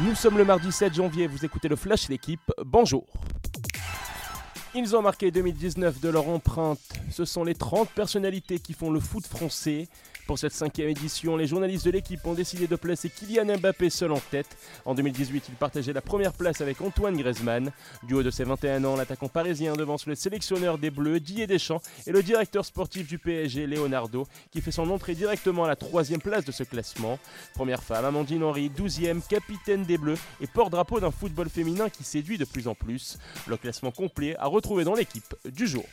Nous sommes le mardi 7 janvier, vous écoutez le Flash l'équipe, bonjour. Ils ont marqué 2019 de leur empreinte. Ce sont les 30 personnalités qui font le foot français. Pour cette cinquième édition, les journalistes de l'équipe ont décidé de placer Kylian Mbappé seul en tête. En 2018, il partageait la première place avec Antoine Griezmann. Du haut de ses 21 ans, l'attaquant parisien devance le sélectionneur des Bleus, Didier Deschamps, et le directeur sportif du PSG, Leonardo, qui fait son entrée directement à la troisième place de ce classement. Première femme, Amandine Henry, 12e, capitaine des Bleus et porte-drapeau d'un football féminin qui séduit de plus en plus. Le classement complet à retrouver dans l'équipe du jour.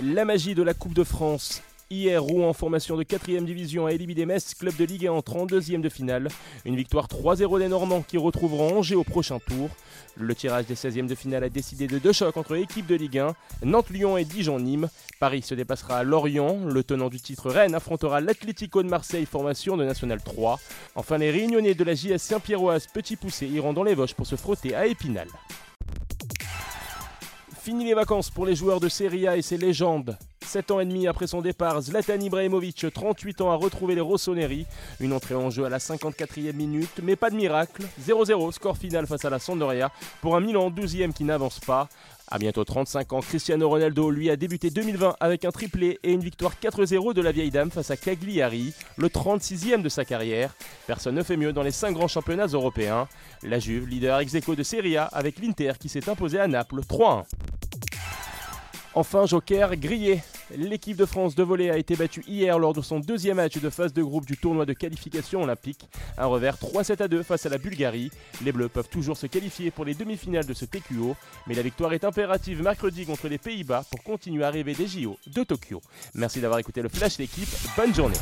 La magie de la Coupe de France. Hier, Rouen en formation de 4ème division a éliminé Metz, club de Ligue 1 en 32e de finale. Une victoire 3-0 des Normands qui retrouveront Angers au prochain tour. Le tirage des 16e de finale a décidé de deux chocs entre équipes de Ligue 1, Nantes-Lyon et Dijon-Nîmes. Paris se dépassera à Lorient. Le tenant du titre Rennes affrontera l'Atlético de Marseille, formation de National 3. Enfin, les réunionnais de la JS Saint-Pierroise Petit Poussé iront dans les Vosges pour se frotter à Épinal. Fini les vacances pour les joueurs de Serie A et ses légendes. 7 ans et demi après son départ, Zlatan Ibrahimovic, 38 ans, a retrouvé les Rossoneri. Une entrée en jeu à la 54e minute, mais pas de miracle. 0-0, score final face à la Sampdoria pour un Milan 12e qui n'avance pas. À bientôt 35 ans, Cristiano Ronaldo, lui, a débuté 2020 avec un triplé et une victoire 4-0 de la vieille dame face à Cagliari, le 36e de sa carrière. Personne ne fait mieux dans les 5 grands championnats européens. La Juve, leader ex de Serie A, avec l'Inter qui s'est imposé à Naples 3-1. Enfin, Joker grillé. L'équipe de France de volley a été battue hier lors de son deuxième match de phase de groupe du tournoi de qualification olympique. Un revers 3-7 à 2 face à la Bulgarie. Les Bleus peuvent toujours se qualifier pour les demi-finales de ce TQO, mais la victoire est impérative mercredi contre les Pays-Bas pour continuer à rêver des JO de Tokyo. Merci d'avoir écouté le Flash l'équipe. Bonne journée.